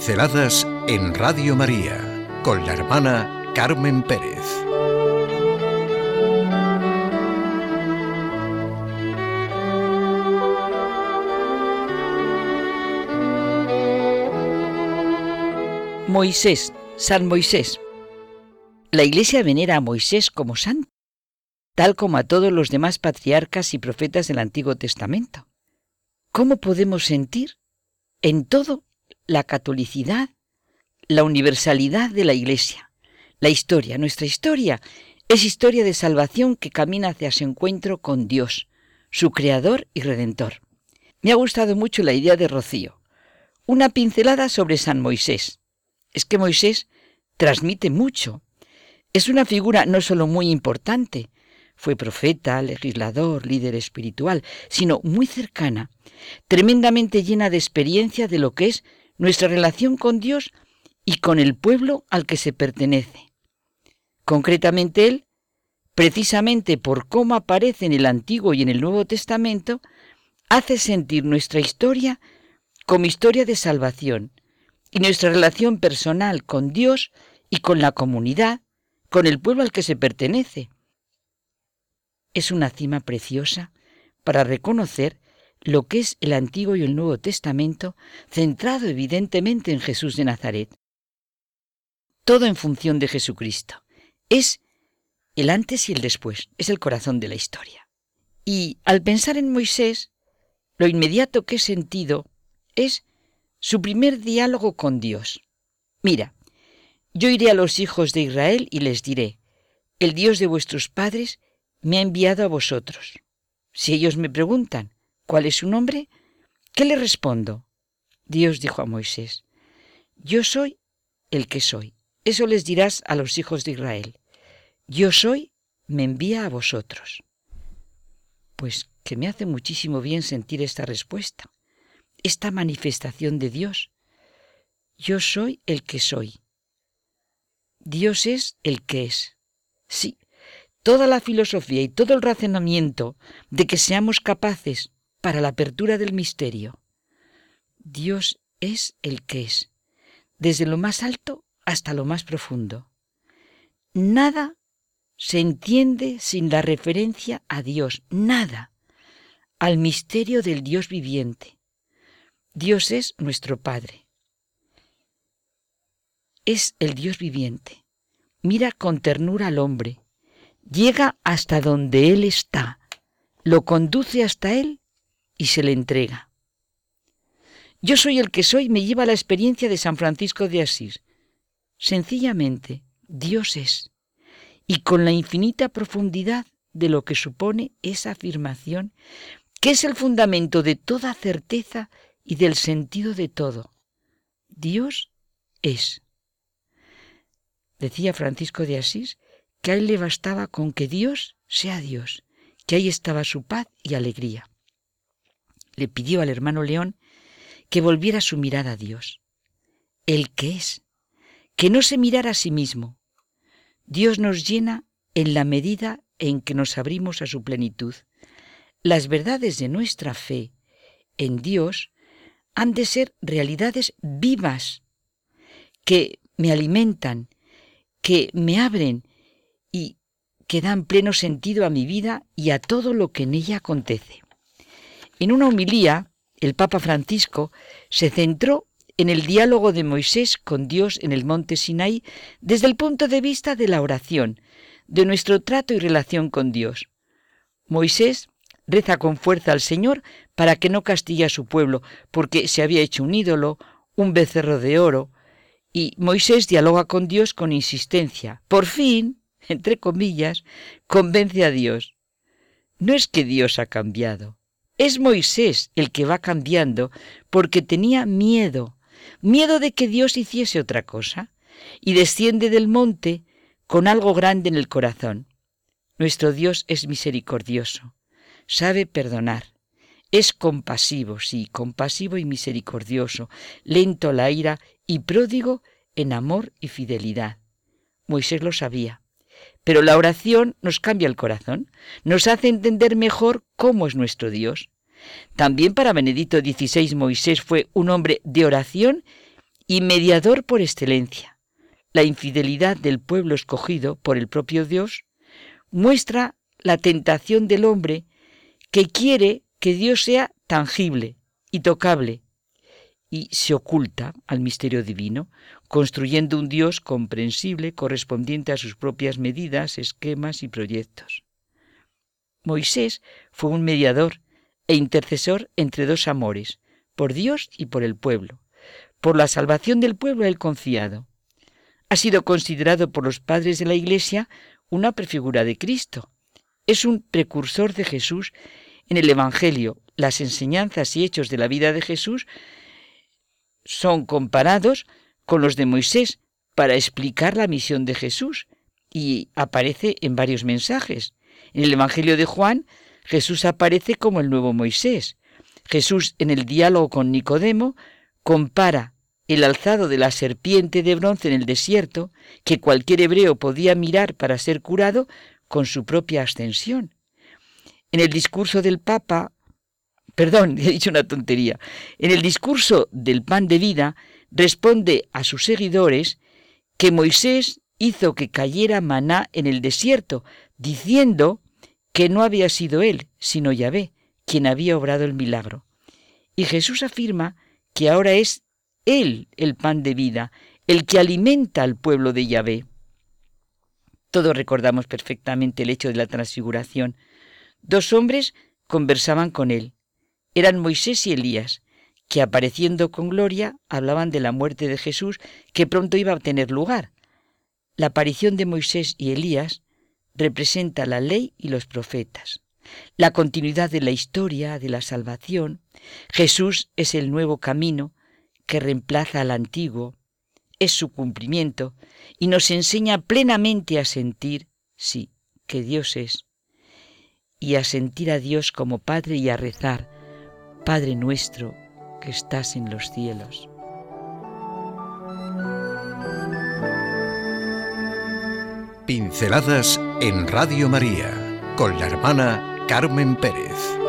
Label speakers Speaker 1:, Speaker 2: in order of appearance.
Speaker 1: Pinceladas en Radio María con la hermana Carmen Pérez.
Speaker 2: Moisés, San Moisés. La Iglesia venera a Moisés como santo, tal como a todos los demás patriarcas y profetas del Antiguo Testamento. ¿Cómo podemos sentir en todo la catolicidad, la universalidad de la Iglesia? La historia, nuestra historia, es historia de salvación que camina hacia su encuentro con Dios, su Creador y Redentor. Me ha gustado mucho la idea de Rocío. Una pincelada sobre San Moisés. Es que Moisés transmite mucho. Es una figura no solo muy importante, fue profeta, legislador, líder espiritual, sino muy cercana, tremendamente llena de experiencia de lo que es nuestra relación con Dios y con el pueblo al que se pertenece. Concretamente él, precisamente por cómo aparece en el Antiguo y en el Nuevo Testamento, hace sentir nuestra historia como historia de salvación y nuestra relación personal con Dios y con la comunidad, con el pueblo al que se pertenece es una cima preciosa para reconocer lo que es el Antiguo y el Nuevo Testamento, centrado evidentemente en Jesús de Nazaret. Todo en función de Jesucristo. Es el antes y el después, es el corazón de la historia. Y al pensar en Moisés, lo inmediato que he sentido es su primer diálogo con Dios. Mira, yo iré a los hijos de Israel y les diré, el Dios de vuestros padres me ha enviado a vosotros. Si ellos me preguntan, ¿cuál es su nombre? ¿Qué le respondo? Dios dijo a Moisés, Yo soy el que soy. Eso les dirás a los hijos de Israel. Yo soy, me envía a vosotros. Pues que me hace muchísimo bien sentir esta respuesta, esta manifestación de Dios. Yo soy el que soy. Dios es el que es. Sí, toda la filosofía y todo el razonamiento de que seamos capaces para la apertura del misterio. Dios es el que es, desde lo más alto hasta lo más profundo. Nada se entiende sin la referencia a Dios, nada, al misterio del Dios viviente. Dios es nuestro Padre. Es el Dios viviente. Mira con ternura al hombre, llega hasta donde Él está, lo conduce hasta Él y se le entrega. Yo soy el que soy me lleva la experiencia de San Francisco de Asís. Sencillamente, Dios es. Y con la infinita profundidad de lo que supone esa afirmación, que es el fundamento de toda certeza y del sentido de todo. Dios es. Decía Francisco de Asís que a él le bastaba con que Dios sea Dios, que ahí estaba su paz y alegría. Le pidió al hermano León que volviera su mirada a Dios, el que es, que no se mirara a sí mismo. Dios nos llena en la medida en que nos abrimos a su plenitud. Las verdades de nuestra fe en Dios han de ser realidades vivas, que me alimentan, que me abren y que dan pleno sentido a mi vida y a todo lo que en ella acontece. En una homilía, el Papa Francisco se centró en el diálogo de Moisés con Dios en el monte Sinaí desde el punto de vista de la oración, de nuestro trato y relación con Dios. Moisés reza con fuerza al Señor para que no castigue a su pueblo, porque se había hecho un ídolo, un becerro de oro, y Moisés dialoga con Dios con insistencia. Por fin, entre comillas, convence a Dios. No es que Dios ha cambiado, es Moisés el que va cambiando porque tenía miedo, miedo de que Dios hiciese otra cosa, y desciende del monte con algo grande en el corazón. Nuestro Dios es misericordioso, sabe perdonar, es compasivo, sí, compasivo y misericordioso, lento a la ira y pródigo en amor y fidelidad. Moisés lo sabía. Pero la oración nos cambia el corazón, nos hace entender mejor cómo es nuestro Dios. También para Benedicto XVI Moisés fue un hombre de oración y mediador por excelencia. La infidelidad del pueblo escogido por el propio Dios muestra la tentación del hombre que quiere que Dios sea tangible y tocable y se oculta al misterio divino, construyendo un Dios comprensible correspondiente a sus propias medidas, esquemas y proyectos. Moisés fue un mediador e intercesor entre dos amores, por Dios y por el pueblo. Por la salvación del pueblo él confiado. Ha sido considerado por los padres de la Iglesia una prefigura de Cristo. Es un precursor de Jesús en el Evangelio. Las enseñanzas y hechos de la vida de Jesús son comparados con los de Moisés para explicar la misión de Jesús y aparece en varios mensajes. En el Evangelio de Juan, Jesús aparece como el nuevo Moisés. Jesús en el diálogo con Nicodemo compara el alzado de la serpiente de bronce en el desierto, que cualquier hebreo podía mirar para ser curado, con su propia ascensión. En el discurso del Papa Perdón, he dicho una tontería. En el discurso del pan de vida responde a sus seguidores que Moisés hizo que cayera maná en el desierto, diciendo que no había sido él, sino Yahvé, quien había obrado el milagro. Y Jesús afirma que ahora es él el pan de vida, el que alimenta al pueblo de Yahvé. Todos recordamos perfectamente el hecho de la transfiguración. Dos hombres conversaban con él, eran Moisés y Elías, que apareciendo con gloria hablaban de la muerte de Jesús que pronto iba a tener lugar. La aparición de Moisés y Elías representa la ley y los profetas, la continuidad de la historia, de la salvación. Jesús es el nuevo camino que reemplaza al antiguo, es su cumplimiento y nos enseña plenamente a sentir, sí, que Dios es, y a sentir a Dios como Padre y a rezar, Padre nuestro que estás en los cielos.
Speaker 1: Pinceladas en Radio María con la hermana Carmen Pérez.